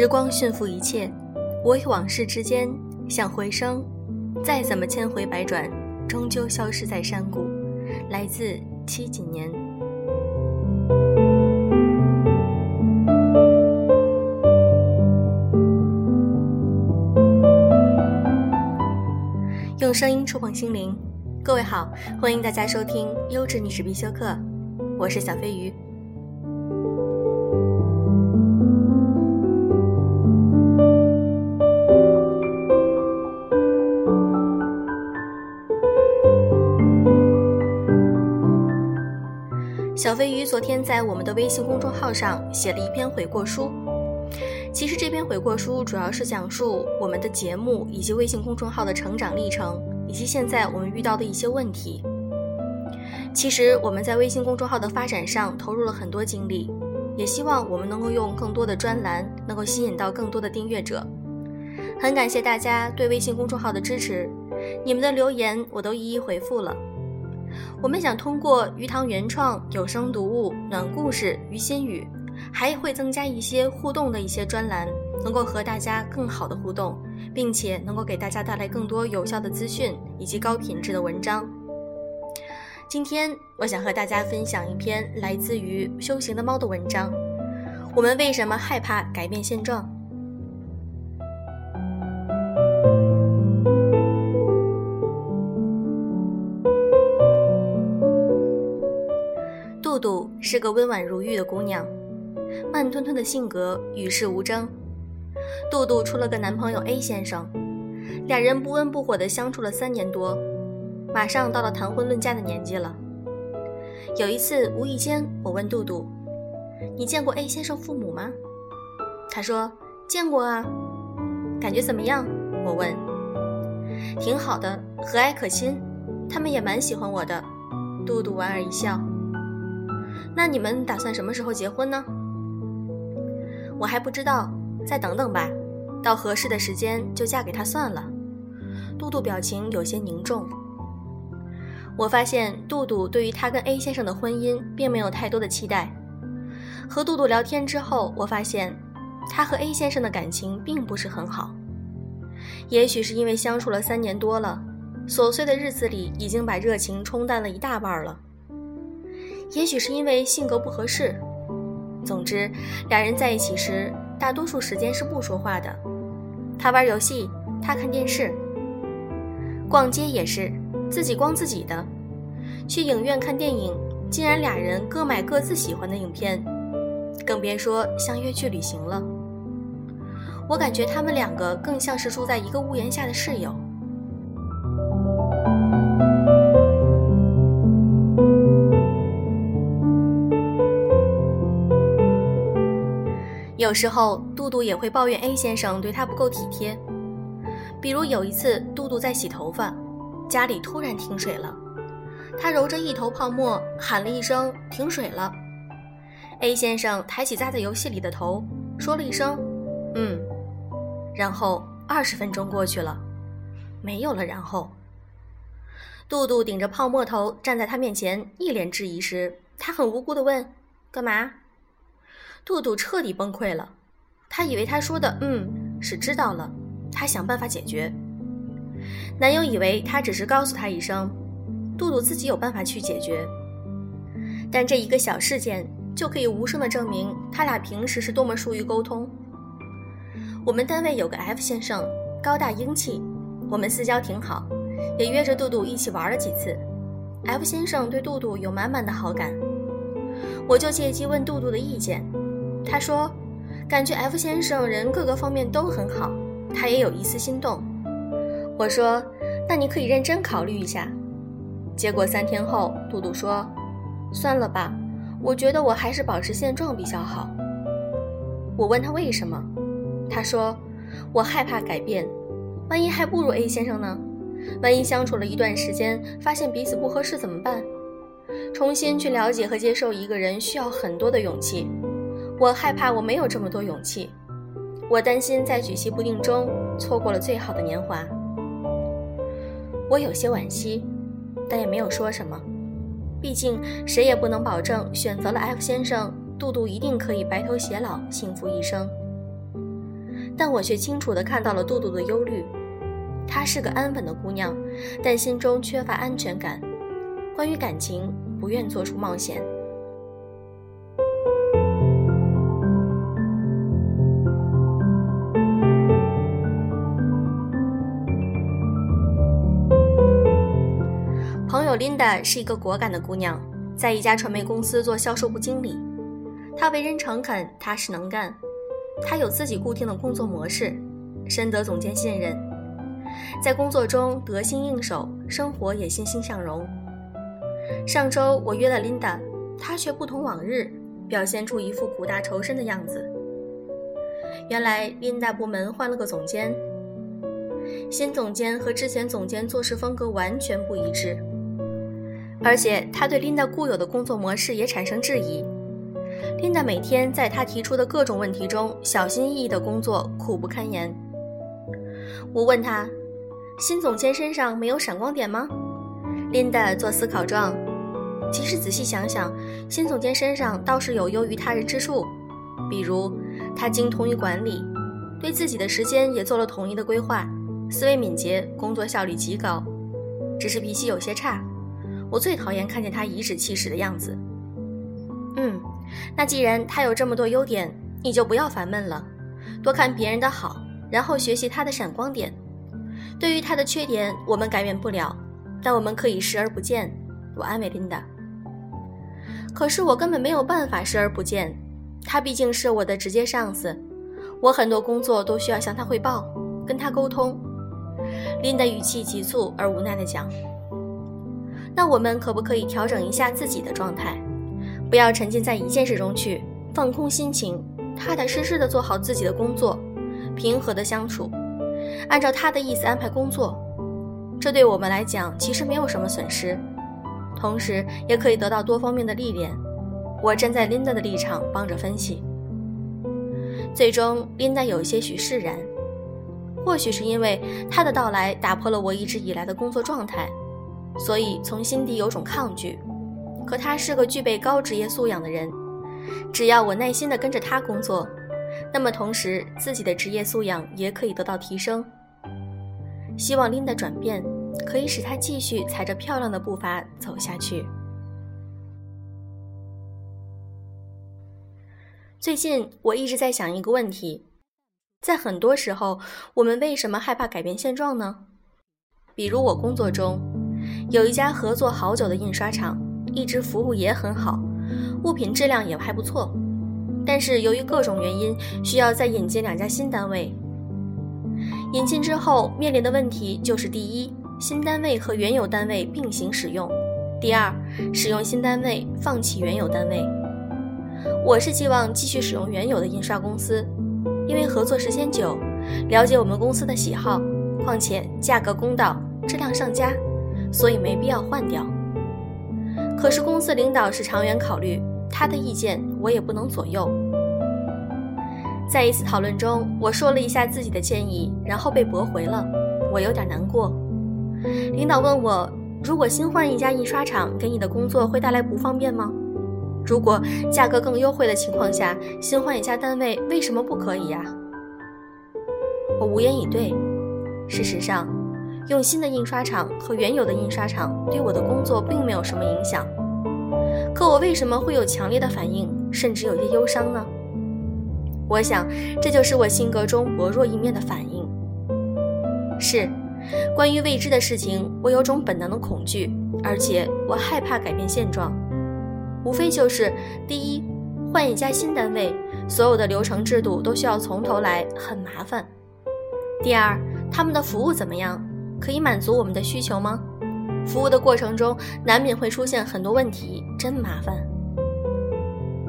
时光驯服一切，我与往事之间像回声，再怎么千回百转，终究消失在山谷。来自七几年。用声音触碰心灵，各位好，欢迎大家收听优质女士必修课，我是小飞鱼。昨天在我们的微信公众号上写了一篇悔过书。其实这篇悔过书主要是讲述我们的节目以及微信公众号的成长历程，以及现在我们遇到的一些问题。其实我们在微信公众号的发展上投入了很多精力，也希望我们能够用更多的专栏能够吸引到更多的订阅者。很感谢大家对微信公众号的支持，你们的留言我都一一回复了。我们想通过鱼塘原创有声读物、暖故事、鱼心语，还会增加一些互动的一些专栏，能够和大家更好的互动，并且能够给大家带来更多有效的资讯以及高品质的文章。今天我想和大家分享一篇来自于修行的猫的文章：我们为什么害怕改变现状？是个温婉如玉的姑娘，慢吞吞的性格与世无争。杜杜出了个男朋友 A 先生，俩人不温不火的相处了三年多，马上到了谈婚论嫁的年纪了。有一次无意间，我问杜杜：“你见过 A 先生父母吗？”他说：“见过啊。”感觉怎么样？我问。挺好的，和蔼可亲，他们也蛮喜欢我的。杜杜莞尔一笑。那你们打算什么时候结婚呢？我还不知道，再等等吧，到合适的时间就嫁给他算了。杜杜表情有些凝重。我发现杜杜对于他跟 A 先生的婚姻并没有太多的期待。和杜杜聊天之后，我发现他和 A 先生的感情并不是很好。也许是因为相处了三年多了，琐碎的日子里已经把热情冲淡了一大半了。也许是因为性格不合适，总之，俩人在一起时，大多数时间是不说话的。他玩游戏，他看电视。逛街也是自己逛自己的，去影院看电影，竟然俩人各买各自喜欢的影片，更别说相约去旅行了。我感觉他们两个更像是住在一个屋檐下的室友。有时候，杜杜也会抱怨 A 先生对她不够体贴。比如有一次，杜杜在洗头发，家里突然停水了，她揉着一头泡沫，喊了一声“停水了”。A 先生抬起扎在游戏里的头，说了一声“嗯”，然后二十分钟过去了，没有了然后。杜杜顶着泡沫头站在他面前，一脸质疑时，他很无辜地问：“干嘛？”杜杜彻底崩溃了，他以为他说的“嗯”是知道了，他想办法解决。男友以为他只是告诉他一声，杜杜自己有办法去解决。但这一个小事件就可以无声的证明他俩平时是多么疏于沟通。我们单位有个 F 先生，高大英气，我们私交挺好，也约着杜杜一起玩了几次。F 先生对杜杜有满满的好感，我就借机问杜杜的意见。他说：“感觉 F 先生人各个方面都很好，他也有一丝心动。”我说：“那你可以认真考虑一下。”结果三天后，杜杜说：“算了吧，我觉得我还是保持现状比较好。”我问他为什么，他说：“我害怕改变，万一还不如 A 先生呢？万一相处了一段时间，发现彼此不合适怎么办？重新去了解和接受一个人需要很多的勇气。”我害怕我没有这么多勇气，我担心在举棋不定中错过了最好的年华。我有些惋惜，但也没有说什么。毕竟谁也不能保证选择了 F 先生，杜杜一定可以白头偕老，幸福一生。但我却清楚地看到了杜杜的忧虑。她是个安稳的姑娘，但心中缺乏安全感。关于感情，不愿做出冒险。友 Linda 是一个果敢的姑娘，在一家传媒公司做销售部经理。她为人诚恳、踏实能干，她有自己固定的工作模式，深得总监信任，在工作中得心应手，生活也欣欣向荣。上周我约了 Linda，她却不同往日，表现出一副苦大仇深的样子。原来 Linda 部门换了个总监，新总监和之前总监做事风格完全不一致。而且他对琳达固有的工作模式也产生质疑。琳达每天在他提出的各种问题中小心翼翼的工作，苦不堪言。我问他：“新总监身上没有闪光点吗？”琳达做思考状。其实仔细想想，新总监身上倒是有优于他人之处，比如他精通于管理，对自己的时间也做了统一的规划，思维敏捷，工作效率极高，只是脾气有些差。我最讨厌看见他颐指气使的样子。嗯，那既然他有这么多优点，你就不要烦闷了，多看别人的好，然后学习他的闪光点。对于他的缺点，我们改变不了，但我们可以视而不见。我安慰琳达。可是我根本没有办法视而不见，他毕竟是我的直接上司，我很多工作都需要向他汇报，跟他沟通。琳达语气急促而无奈地讲。那我们可不可以调整一下自己的状态，不要沉浸在一件事中去，放空心情，踏踏实实的做好自己的工作，平和的相处，按照他的意思安排工作，这对我们来讲其实没有什么损失，同时也可以得到多方面的历练。我站在 Linda 的立场帮着分析，最终 Linda 有些许释然，或许是因为他的到来打破了我一直以来的工作状态。所以从心底有种抗拒，可他是个具备高职业素养的人，只要我耐心地跟着他工作，那么同时自己的职业素养也可以得到提升。希望 Lin 的转变可以使他继续踩着漂亮的步伐走下去。最近我一直在想一个问题，在很多时候，我们为什么害怕改变现状呢？比如我工作中。有一家合作好久的印刷厂，一直服务也很好，物品质量也还不错。但是由于各种原因，需要再引进两家新单位。引进之后面临的问题就是：第一，新单位和原有单位并行使用；第二，使用新单位放弃原有单位。我是希望继续使用原有的印刷公司，因为合作时间久，了解我们公司的喜好，况且价格公道，质量上佳。所以没必要换掉。可是公司领导是长远考虑，他的意见我也不能左右。在一次讨论中，我说了一下自己的建议，然后被驳回了，我有点难过。领导问我，如果新换一家印刷厂，给你的工作会带来不方便吗？如果价格更优惠的情况下，新换一家单位为什么不可以呀？我无言以对。事实上。用新的印刷厂和原有的印刷厂对我的工作并没有什么影响，可我为什么会有强烈的反应，甚至有些忧伤呢？我想，这就是我性格中薄弱一面的反应。是，关于未知的事情，我有种本能的恐惧，而且我害怕改变现状。无非就是：第一，换一家新单位，所有的流程制度都需要从头来，很麻烦；第二，他们的服务怎么样？可以满足我们的需求吗？服务的过程中难免会出现很多问题，真麻烦。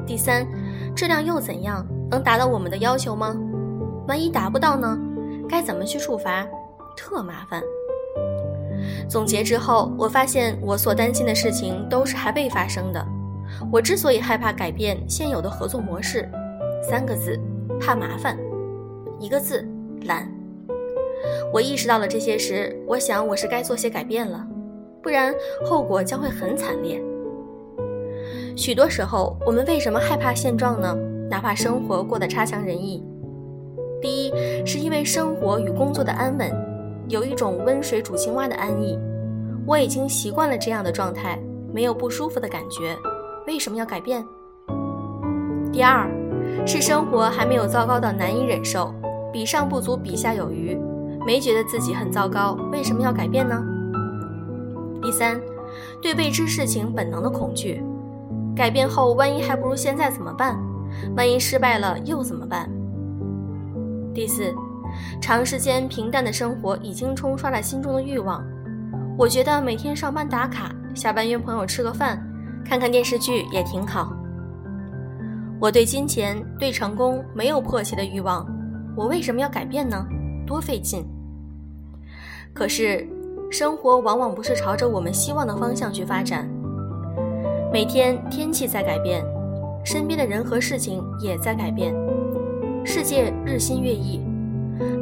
第三，质量又怎样？能达到我们的要求吗？万一达不到呢？该怎么去处罚？特麻烦。总结之后，我发现我所担心的事情都是还未发生的。我之所以害怕改变现有的合作模式，三个字：怕麻烦。一个字：懒。我意识到了这些时，我想我是该做些改变了，不然后果将会很惨烈。许多时候，我们为什么害怕现状呢？哪怕生活过得差强人意，第一，是因为生活与工作的安稳，有一种温水煮青蛙的安逸，我已经习惯了这样的状态，没有不舒服的感觉，为什么要改变？第二，是生活还没有糟糕到难以忍受，比上不足，比下有余，没觉得自己很糟糕，为什么要改变呢？第三，对未知事情本能的恐惧，改变后万一还不如现在怎么办？万一失败了又怎么办？第四，长时间平淡的生活已经冲刷了心中的欲望。我觉得每天上班打卡，下班约朋友吃个饭，看看电视剧也挺好。我对金钱、对成功没有迫切的欲望，我为什么要改变呢？多费劲。可是，生活往往不是朝着我们希望的方向去发展。每天天气在改变，身边的人和事情也在改变。世界日新月异，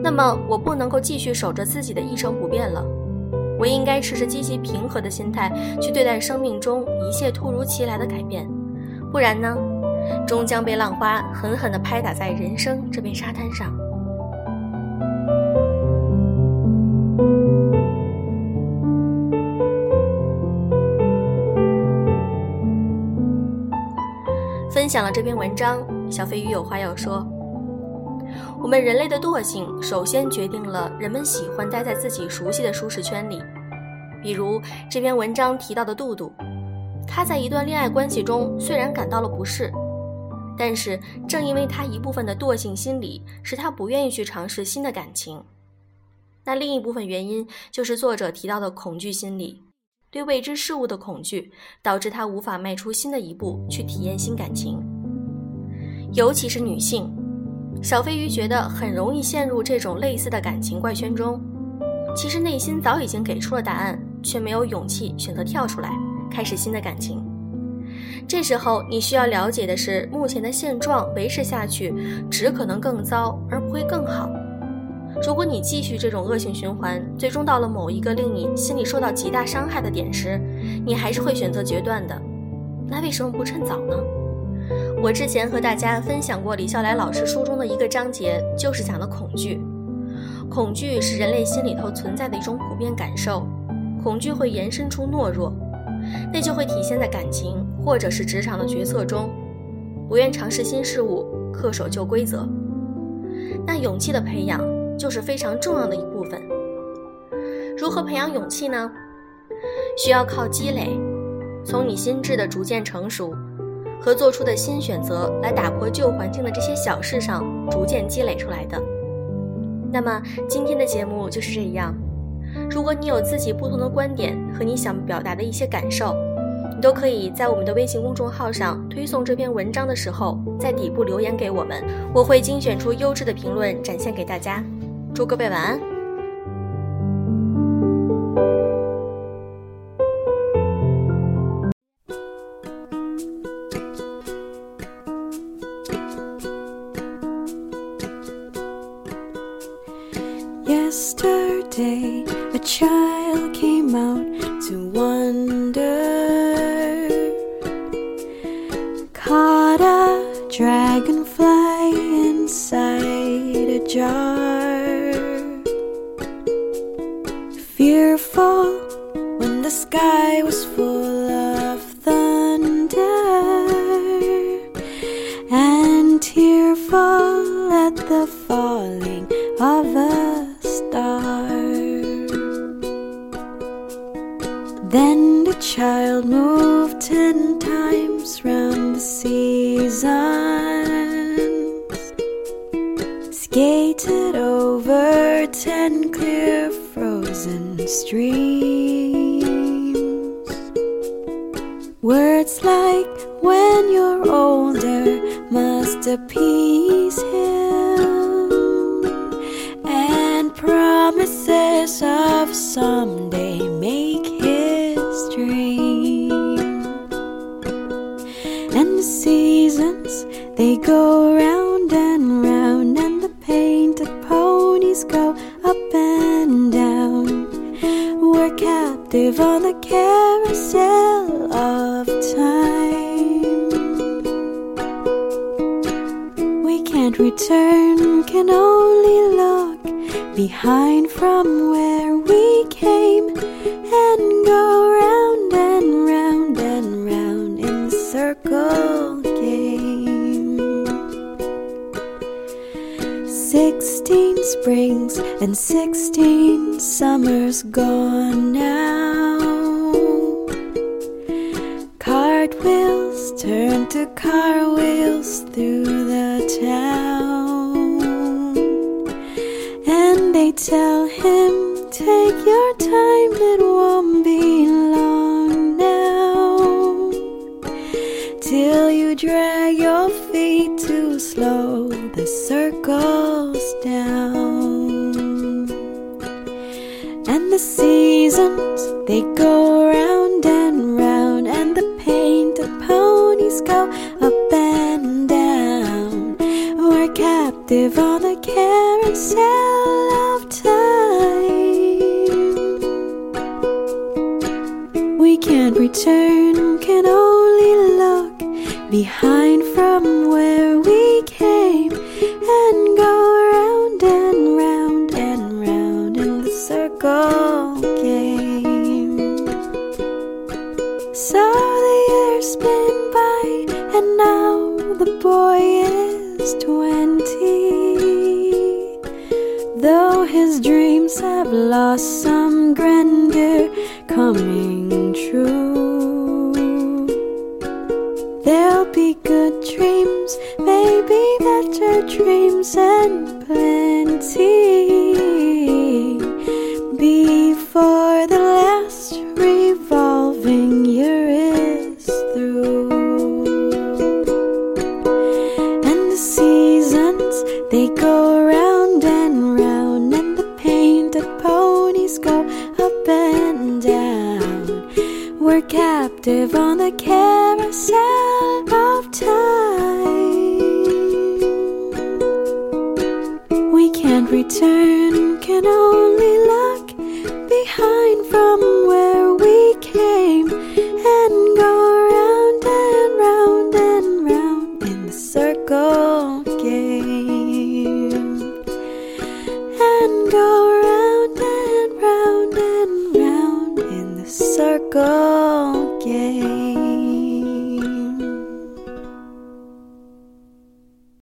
那么我不能够继续守着自己的一成不变了。我应该持着积极平和的心态去对待生命中一切突如其来的改变，不然呢，终将被浪花狠狠地拍打在人生这片沙滩上。享了这篇文章，小飞鱼有话要说。我们人类的惰性，首先决定了人们喜欢待在自己熟悉的舒适圈里。比如这篇文章提到的杜杜，他在一段恋爱关系中虽然感到了不适，但是正因为他一部分的惰性心理，使他不愿意去尝试新的感情。那另一部分原因就是作者提到的恐惧心理，对未知事物的恐惧，导致他无法迈出新的一步去体验新感情，尤其是女性。小飞鱼觉得很容易陷入这种类似的感情怪圈中，其实内心早已经给出了答案，却没有勇气选择跳出来开始新的感情。这时候你需要了解的是，目前的现状维持下去只可能更糟，而不会更好。如果你继续这种恶性循环，最终到了某一个令你心里受到极大伤害的点时，你还是会选择决断的。那为什么不趁早呢？我之前和大家分享过李笑来老师书中的一个章节，就是讲的恐惧。恐惧是人类心里头存在的一种普遍感受，恐惧会延伸出懦弱，那就会体现在感情或者是职场的决策中，不愿尝试新事物，恪守旧规则。那勇气的培养就是非常重要的一部分。如何培养勇气呢？需要靠积累，从你心智的逐渐成熟。和做出的新选择来打破旧环境的这些小事上逐渐积累出来的。那么今天的节目就是这样。如果你有自己不同的观点和你想表达的一些感受，你都可以在我们的微信公众号上推送这篇文章的时候，在底部留言给我们，我会精选出优质的评论展现给大家。祝各位晚安。Fearful when the sky was full of thunder. And tearful at the falling of a star. Then the child moved ten times round the seasons, skated over ten clear streams. Words like when you're older must appease him and promises of someday can't return, can only look behind from where we came and go round and round and round in the circle game. Sixteen springs and sixteen summers gone now. Cartwheels turn to car wheels Tell him? Behind from where we came and go round and round and round in the circle game. So the years spin by, and now the boy is twenty. Though his dreams have lost some grandeur coming